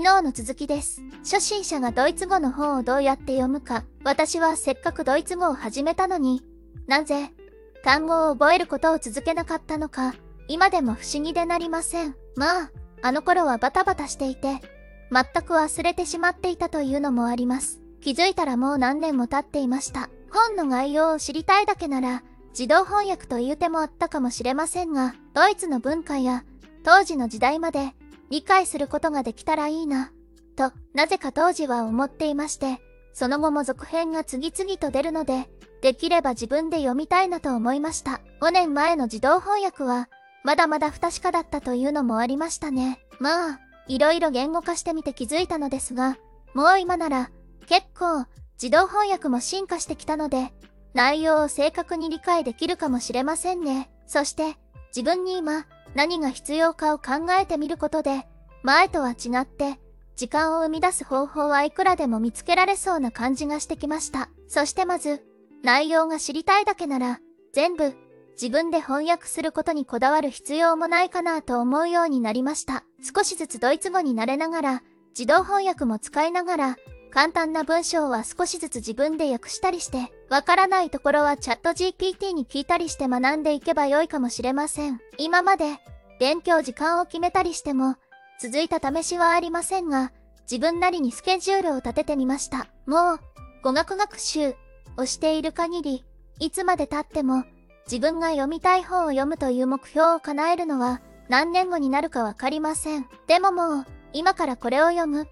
昨日の続きです。初心者がドイツ語の本をどうやって読むか、私はせっかくドイツ語を始めたのに、なぜ、単語を覚えることを続けなかったのか、今でも不思議でなりません。まあ、あの頃はバタバタしていて、全く忘れてしまっていたというのもあります。気づいたらもう何年も経っていました。本の概要を知りたいだけなら、自動翻訳という手もあったかもしれませんが、ドイツの文化や当時の時代まで理解することができたらいいな、と、なぜか当時は思っていまして、その後も続編が次々と出るので、できれば自分で読みたいなと思いました。5年前の自動翻訳は、まだまだ不確かだったというのもありましたね。まあ、いろいろ言語化してみて気づいたのですが、もう今なら、結構、自動翻訳も進化してきたので、内容を正確に理解できるかもしれませんね。そして、自分に今、何が必要かを考えてみることで、前とは違って、時間を生み出す方法はいくらでも見つけられそうな感じがしてきました。そしてまず、内容が知りたいだけなら、全部、自分で翻訳することにこだわる必要もないかなと思うようになりました。少しずつドイツ語に慣れながら、自動翻訳も使いながら、簡単な文章は少しずつ自分で訳したりして、わからないところはチャット GPT に聞いたりして学んでいけばよいかもしれません。今まで、勉強時間を決めたりしても、続いた試しはありませんが、自分なりにスケジュールを立ててみました。もう、語学学習をしている限り、いつまで経っても、自分が読みたい本を読むという目標を叶えるのは、何年後になるかわかりません。でももう、今からこれを読む、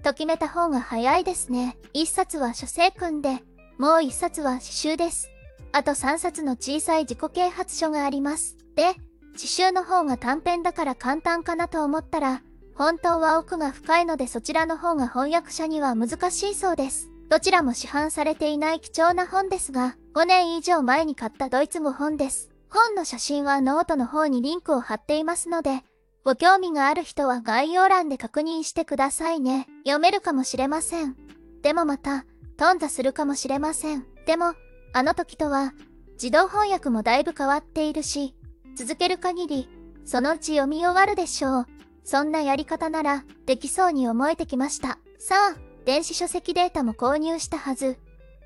と決めた方が早いですね。一冊は書生訓で、もう一冊は詩集です。あと三冊の小さい自己啓発書があります。で、詩集の方が短編だから簡単かなと思ったら、本当は奥が深いのでそちらの方が翻訳者には難しいそうです。どちらも市販されていない貴重な本ですが、5年以上前に買ったドイツ語本です。本の写真はノートの方にリンクを貼っていますので、ご興味がある人は概要欄で確認してくださいね。読めるかもしれません。でもまた、頓挫するかもしれません。でも、あの時とは、自動翻訳もだいぶ変わっているし、続ける限り、そのうち読み終わるでしょう。そんなやり方なら、できそうに思えてきました。さあ、電子書籍データも購入したはず。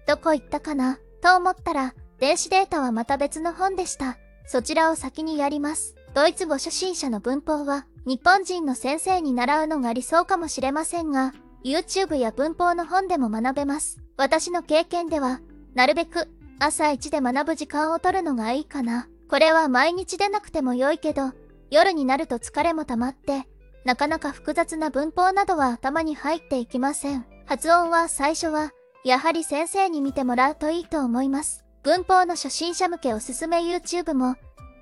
どこ行ったかな？と思ったら、電子データはまた別の本でした。そちらを先にやります。ドイツ語初心者の文法は、日本人の先生に習うのが理想かもしれませんが、YouTube や文法の本でも学べます。私の経験では、なるべく朝一で学ぶ時間を取るのがいいかな。これは毎日でなくても良いけど、夜になると疲れも溜まって、なかなか複雑な文法などは頭に入っていきません。発音は最初は、やはり先生に見てもらうといいと思います。文法の初心者向けおすすめ YouTube も、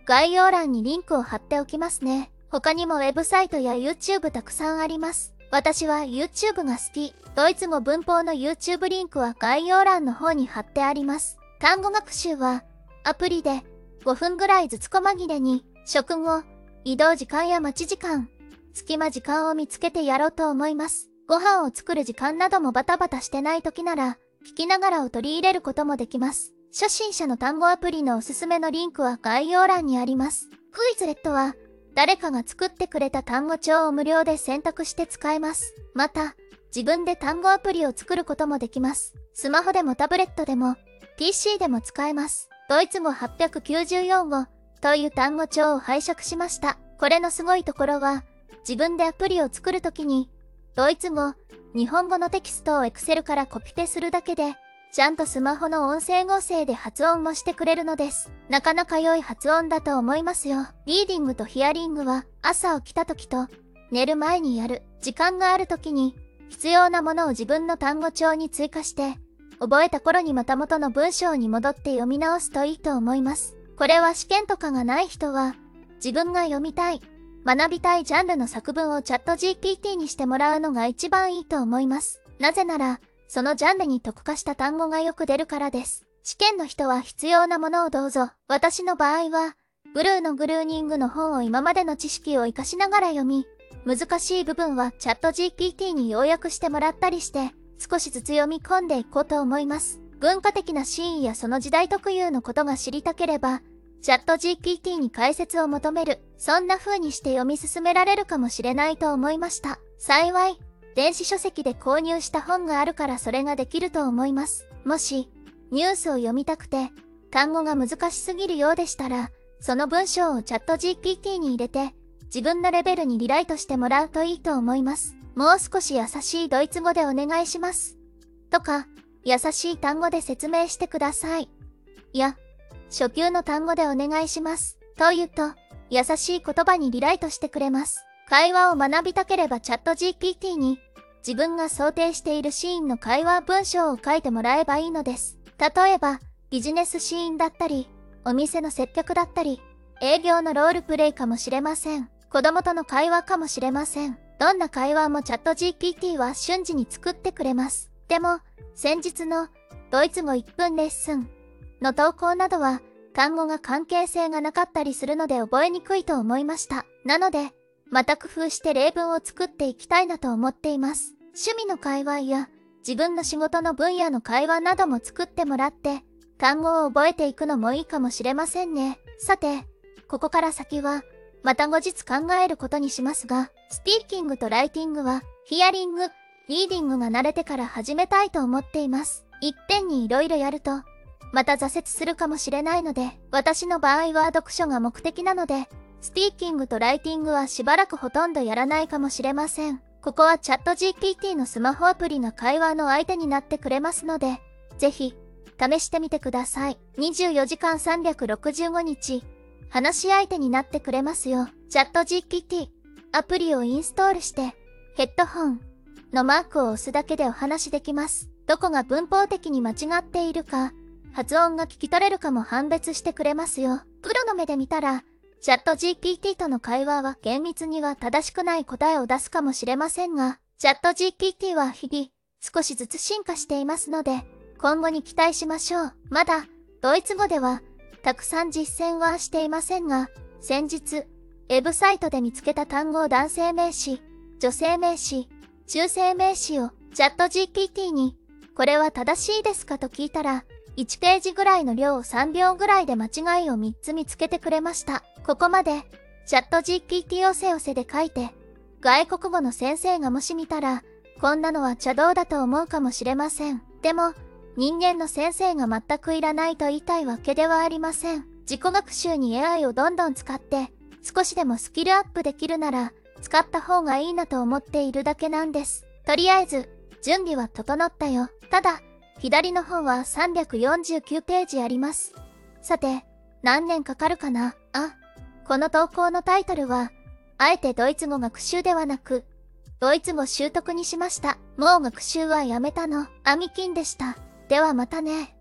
概要欄にリンクを貼っておきますね。他にもウェブサイトや YouTube たくさんあります。私は YouTube が好き。ドイツ語文法の YouTube リンクは概要欄の方に貼ってあります。単語学習は、アプリで5分ぐらいずつ小紛れに、食後、移動時間や待ち時間、隙間時間を見つけてやろうと思います。ご飯を作る時間などもバタバタしてない時なら、聞きながらを取り入れることもできます。初心者の単語アプリのおすすめのリンクは概要欄にあります。クイズレットは、誰かが作ってくれた単語帳を無料で選択して使えます。また、自分で単語アプリを作ることもできます。スマホでもタブレットでも、PC でも使えます。ドイツ語894語という単語帳を拝借しました。これのすごいところは、自分でアプリを作るときに、ドイツ語、日本語のテキストを Excel からコピペするだけで、ちゃんとスマホの音声合成で発音もしてくれるのです。なかなか良い発音だと思いますよ。リーディングとヒアリングは朝起きた時と寝る前にやる。時間がある時に必要なものを自分の単語帳に追加して、覚えた頃にまた元の文章に戻って読み直すといいと思います。これは試験とかがない人は、自分が読みたい、学びたいジャンルの作文をチャット GPT にしてもらうのが一番いいと思います。なぜなら、そのジャンルに特化した単語がよく出るからです。試験の人は必要なものをどうぞ。私の場合は、ブルーのグルーニングの本を今までの知識を活かしながら読み、難しい部分はチャット GPT に要約してもらったりして、少しずつ読み込んでいこうと思います。文化的なシーンやその時代特有のことが知りたければ、チャット GPT に解説を求める。そんな風にして読み進められるかもしれないと思いました。幸い、電子書籍で購入した本があるからそれができると思います。もし、ニュースを読みたくて、単語が難しすぎるようでしたら、その文章をチャット GPT に入れて、自分のレベルにリライトしてもらうといいと思います。もう少し優しいドイツ語でお願いします。とか、優しい単語で説明してください。いや、初級の単語でお願いします。と言うと、優しい言葉にリライトしてくれます。会話を学びたければチャット GPT に自分が想定しているシーンの会話文章を書いてもらえばいいのです。例えば、ビジネスシーンだったり、お店の接客だったり、営業のロールプレイかもしれません。子供との会話かもしれません。どんな会話もチャット GPT は瞬時に作ってくれます。でも、先日のドイツ語1分レッスンの投稿などは単語が関係性がなかったりするので覚えにくいと思いました。なので、また工夫して例文を作っていきたいなと思っています。趣味の会話や自分の仕事の分野の会話なども作ってもらって単語を覚えていくのもいいかもしれませんね。さて、ここから先はまた後日考えることにしますが、スピーキングとライティングはヒアリング、リーディングが慣れてから始めたいと思っています。いっぺんに色々やるとまた挫折するかもしれないので、私の場合は読書が目的なので、スピーキングとライティングはしばらくほとんどやらないかもしれません。ここはチャット GPT のスマホアプリが会話の相手になってくれますので、ぜひ、試してみてください。24時間365日、話し相手になってくれますよ。チャット GPT、アプリをインストールして、ヘッドホンのマークを押すだけでお話できます。どこが文法的に間違っているか、発音が聞き取れるかも判別してくれますよ。プロの目で見たら、チャット GPT との会話は厳密には正しくない答えを出すかもしれませんが、チャット GPT は日々少しずつ進化していますので、今後に期待しましょう。まだ、ドイツ語では、たくさん実践はしていませんが、先日、ウェブサイトで見つけた単語を男性名詞、女性名詞、中性名詞をチャット GPT に、これは正しいですかと聞いたら、1ページぐらいの量を3秒ぐらいで間違いを3つ見つけてくれました。ここまで、チャット GPT をせおせで書いて、外国語の先生がもし見たら、こんなのは茶道だと思うかもしれません。でも、人間の先生が全くいらないと言いたいわけではありません。自己学習に AI をどんどん使って、少しでもスキルアップできるなら、使った方がいいなと思っているだけなんです。とりあえず、準備は整ったよ。ただ、左の方は349ページあります。さて、何年かかるかな？あ、この投稿のタイトルは、あえてドイツ語学習ではなく、ドイツ語習得にしました。もう学習はやめたの。アミキンでした。ではまたね。